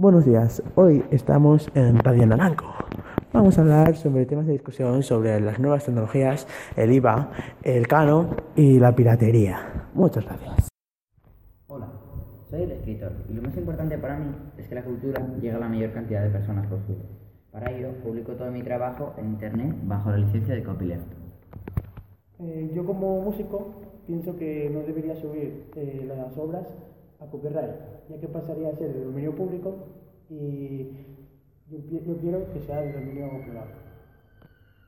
Buenos días, hoy estamos en Radio Naranco. Vamos a hablar sobre temas de discusión sobre las nuevas tecnologías, el IVA, el cano y la piratería. Muchas gracias. Hola, soy el escritor y lo más importante para mí es que la cultura llegue a la mayor cantidad de personas posible. Para ello, publico todo mi trabajo en Internet bajo la licencia de copyleft. Eh, yo como músico pienso que no debería subir eh, las obras a copyright, ya que pasaría a ser de dominio público y yo, yo quiero que sea de dominio privado.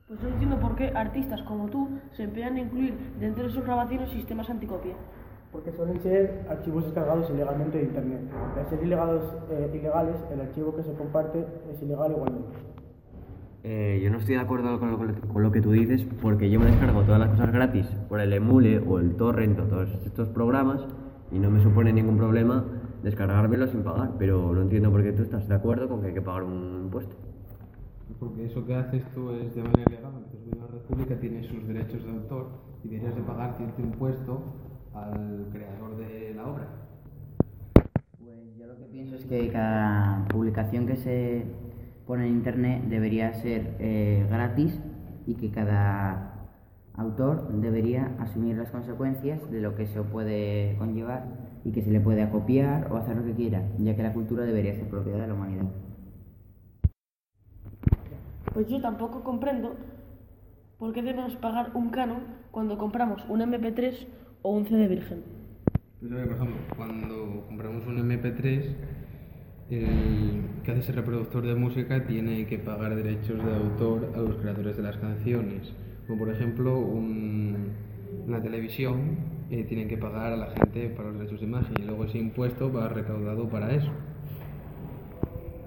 Pues no entiendo por qué artistas como tú se empeñan en incluir dentro de sus grabaciones sistemas anticopia. Porque suelen ser archivos descargados ilegalmente de Internet. Al ser ilegales, eh, ilegales, el archivo que se comparte es ilegal igualmente. Eh, yo no estoy de acuerdo con lo, con lo que tú dices porque yo me descargo todas las cosas gratis por el emule o el torrent o todos estos programas y no me supone ningún problema descargármelo sin pagar, pero no entiendo por qué tú estás de acuerdo con que hay que pagar un impuesto. Porque eso que haces tú es de manera ilegal, entonces la República tiene sus derechos de autor y deberías de pagar cierto impuesto al creador de la obra. Pues yo lo que pienso es que cada publicación que se pone en Internet debería ser eh, gratis y que cada autor debería asumir las consecuencias de lo que eso puede conllevar y que se le puede copiar o hacer lo que quiera, ya que la cultura debería ser propiedad de la humanidad. Pues yo tampoco comprendo por qué debemos pagar un canon cuando compramos un MP3 o un CD virgen. Sabes, por ejemplo, cuando compramos un MP3, el que hace ese reproductor de música tiene que pagar derechos de autor a los creadores de las canciones. Como por ejemplo, un, una televisión eh, tiene que pagar a la gente para los derechos de imagen y luego ese impuesto va recaudado para eso.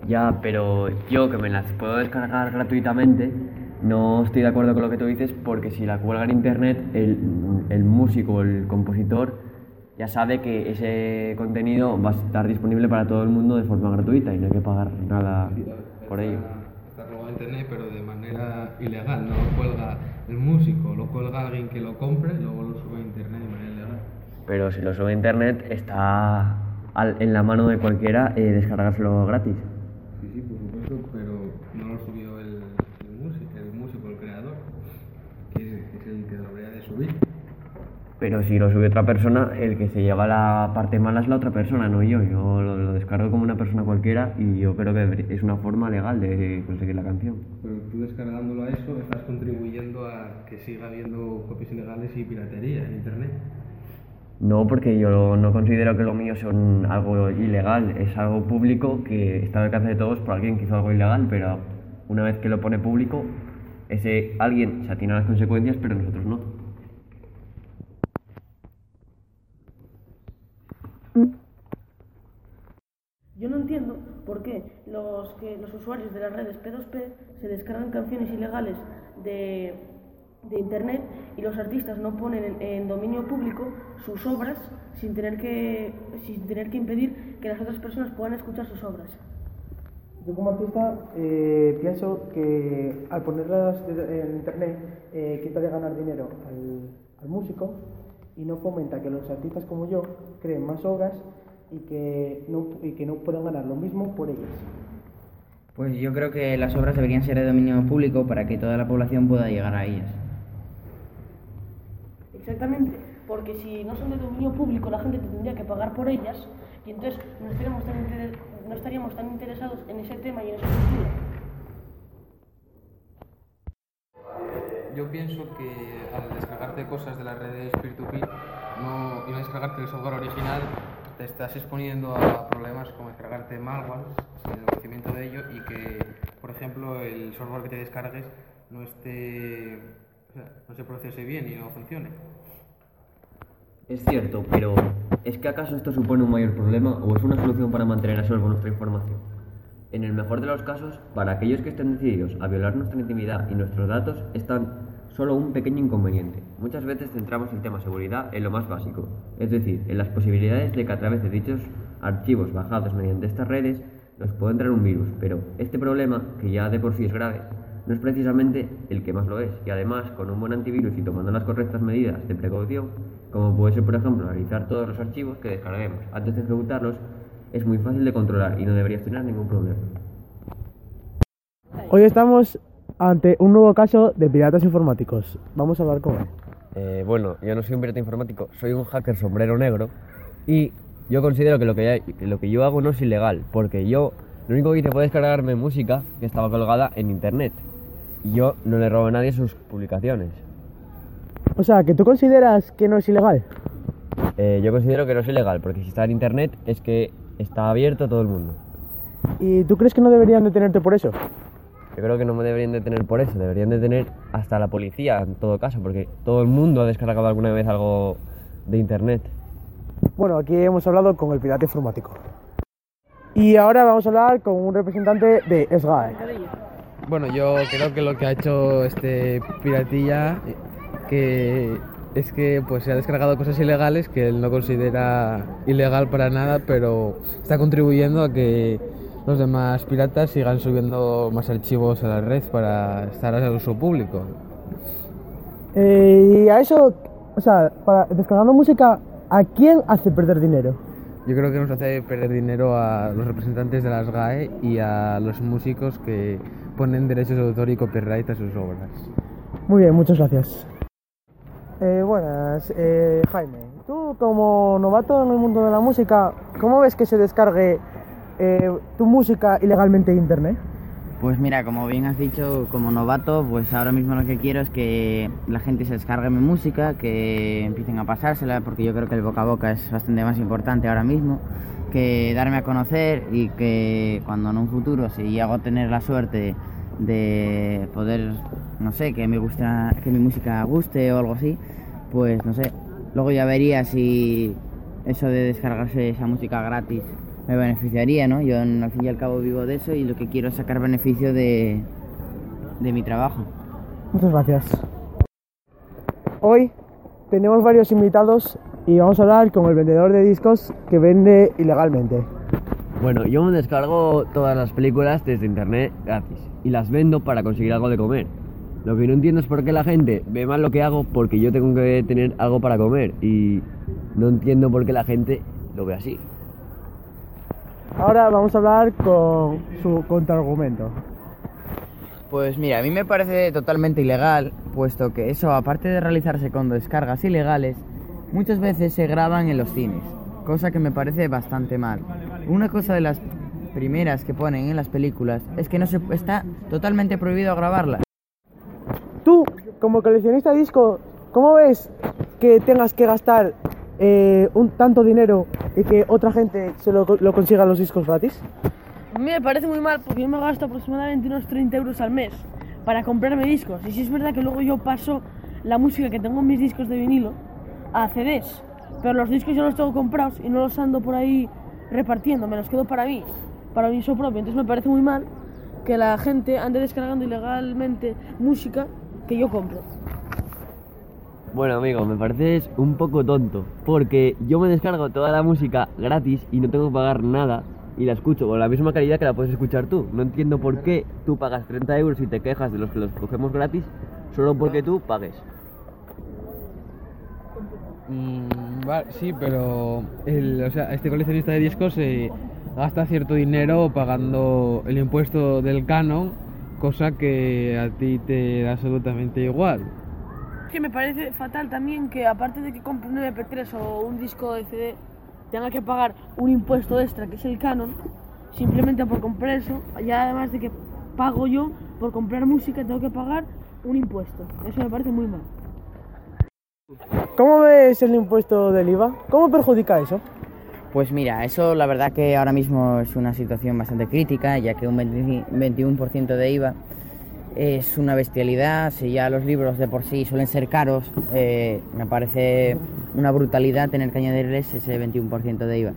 Ya, pero yo que me las puedo descargar gratuitamente, no estoy de acuerdo con lo que tú dices porque si la cuelga en internet, el, el músico, el compositor, ya sabe que ese contenido va a estar disponible para todo el mundo de forma gratuita y no hay que pagar nada por ello. Está colgado en internet, pero de manera ilegal, no lo cuelga el músico, lo cuelga alguien que lo compre y luego lo sube a internet de manera ilegal. Pero si lo sube a internet, está al- en la mano de cualquiera eh, descargárselo gratis. Sí, sí, por supuesto, pero no lo subió el, el músico, el músico, el creador, que es, que es el que debería de subir. Pero si lo sube otra persona, el que se lleva la parte mala es la otra persona, no yo. Yo lo, lo descargo como una persona cualquiera y yo creo que es una forma legal de conseguir la canción. Pero tú descargándolo a eso estás contribuyendo a que siga habiendo copias ilegales y piratería en internet. No, porque yo no considero que lo mío son algo ilegal, es algo público que está al alcance de todos por alguien que hizo algo ilegal, pero una vez que lo pone público, ese alguien se atina a las consecuencias, pero nosotros no. Yo no entiendo por qué los, que los usuarios de las redes P2P se descargan canciones ilegales de, de Internet y los artistas no ponen en, dominio público sus obras sin tener, que, sin tener que impedir que las otras personas puedan escuchar sus obras. Yo como artista eh, pienso que al ponerlas en internet eh, quita de ganar dinero al, al músico y no fomenta que los artistas como yo creen más obras y que no, y que no puedan ganar lo mismo por ellas. Pues yo creo que las obras deberían ser de dominio público para que toda la población pueda llegar a ellas. Exactamente, porque si no son de dominio público la gente tendría que pagar por ellas y entonces no estaríamos tan, inter- no estaríamos tan interesados en ese tema y en esa cultura. Yo pienso que al descargarte cosas de las redes peer-to-peer no, y no descargarte el software original, te estás exponiendo a problemas como descargarte malware sin el conocimiento de ello y que, por ejemplo, el software que te descargues no esté, o sea, no se procese bien y no funcione. Es cierto, pero ¿es que acaso esto supone un mayor problema o es una solución para mantener a salvo nuestra información? En el mejor de los casos, para aquellos que estén decididos a violar nuestra intimidad y nuestros datos, están solo un pequeño inconveniente. Muchas veces centramos el tema seguridad en lo más básico, es decir, en las posibilidades de que a través de dichos archivos bajados mediante estas redes nos puede entrar un virus, pero este problema, que ya de por sí es grave, no es precisamente el que más lo es, y además con un buen antivirus y tomando las correctas medidas de precaución, como puede ser por ejemplo analizar todos los archivos que descarguemos antes de ejecutarlos, es muy fácil de controlar y no deberías tener ningún problema. Hoy estamos ante un nuevo caso de piratas informáticos. Vamos a hablar con él. Eh, bueno, yo no soy un pirata informático, soy un hacker sombrero negro y yo considero que lo que, lo que yo hago no es ilegal, porque yo lo único que hice fue descargarme música que estaba colgada en internet. Y yo no le robo a nadie sus publicaciones. O sea, que tú consideras que no es ilegal. Eh, yo considero que no es ilegal, porque si está en internet es que está abierto a todo el mundo. ¿Y tú crees que no deberían detenerte por eso? Yo creo que no me deberían detener por eso, deberían detener hasta la policía en todo caso, porque todo el mundo ha descargado alguna vez algo de internet. Bueno, aquí hemos hablado con el pirata informático. Y ahora vamos a hablar con un representante de SGAE. Bueno, yo creo que lo que ha hecho este piratilla que es que pues se ha descargado cosas ilegales que él no considera ilegal para nada, pero está contribuyendo a que los demás piratas sigan subiendo más archivos a la red para estar al uso público. Eh, y a eso, o sea, para, descargando música, ¿a quién hace perder dinero? Yo creo que nos hace perder dinero a los representantes de las GAE y a los músicos que ponen derechos de autor y copyright a sus obras. Muy bien, muchas gracias. Eh, buenas, eh, Jaime. Tú como novato en el mundo de la música, ¿cómo ves que se descargue eh, tu música ilegalmente de internet? Pues mira, como bien has dicho, como novato, pues ahora mismo lo que quiero es que la gente se descargue mi música, que empiecen a pasársela, porque yo creo que el boca a boca es bastante más importante ahora mismo, que darme a conocer y que cuando en un futuro, si llego tener la suerte de poder, no sé, que me gusta, que mi música guste o algo así, pues no sé, luego ya vería si eso de descargarse esa música gratis me beneficiaría, ¿no? Yo al fin y al cabo vivo de eso y lo que quiero es sacar beneficio de, de mi trabajo. Muchas gracias. Hoy tenemos varios invitados y vamos a hablar con el vendedor de discos que vende ilegalmente. Bueno, yo me descargo todas las películas desde internet gratis y las vendo para conseguir algo de comer. Lo que no entiendo es por qué la gente ve mal lo que hago porque yo tengo que tener algo para comer y no entiendo por qué la gente lo ve así. Ahora vamos a hablar con su contraargumento. Pues mira, a mí me parece totalmente ilegal, puesto que eso, aparte de realizarse con descargas ilegales, muchas veces se graban en los cines, cosa que me parece bastante mal. Una cosa de las primeras que ponen en las películas es que no se está totalmente prohibido grabarlas. Tú, como coleccionista de disco, ¿cómo ves que tengas que gastar eh, un tanto dinero y que otra gente se lo, lo consiga los discos gratis? A mí me parece muy mal porque yo me gasto aproximadamente unos 30 euros al mes para comprarme discos. Y si es verdad que luego yo paso la música que tengo en mis discos de vinilo a CDs. Pero los discos yo los tengo comprados y no los ando por ahí repartiendo, me los quedo para mí, para mi uso propio. Entonces me parece muy mal que la gente ande descargando ilegalmente música que yo compro. Bueno, amigo, me pareces un poco tonto, porque yo me descargo toda la música gratis y no tengo que pagar nada y la escucho con la misma calidad que la puedes escuchar tú. No entiendo por qué tú pagas 30 euros y te quejas de los que los cogemos gratis solo porque tú pagues. Mm, sí, pero el, o este coleccionista de discos se gasta cierto dinero pagando el impuesto del canon, cosa que a ti te da absolutamente igual. Es que me parece fatal también que aparte de que compre un MP3 o un disco de CD, tenga que pagar un impuesto extra, que es el canon, simplemente por comprar eso, ya además de que pago yo por comprar música, tengo que pagar un impuesto. Eso me parece muy mal. ¿Cómo ves el impuesto del IVA? ¿Cómo perjudica eso? Pues mira, eso la verdad que ahora mismo es una situación bastante crítica, ya que un 20 21% de IVA es una bestialidad. Si ya los libros de por sí suelen ser caros, eh, me parece una brutalidad tener que añadirles ese 21% de IVA.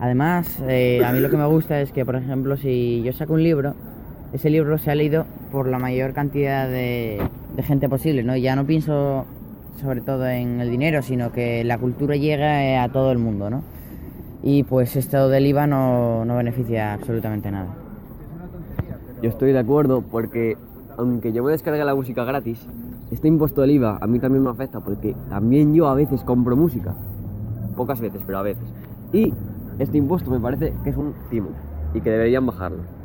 Además, eh, a mí lo que me gusta es que, por ejemplo, si yo saco un libro, ese libro se ha leído por la mayor cantidad de, de gente posible, ¿no? Ya no pienso sobre todo en el dinero, sino que la cultura llega a todo el mundo, ¿no? y pues esto del IVA no, no beneficia absolutamente nada. Yo estoy de acuerdo porque aunque yo me descargue la música gratis, este impuesto del IVA a mí también me afecta porque también yo a veces compro música. Pocas veces, pero a veces. Y este impuesto me parece que es un timo y que deberían bajarlo.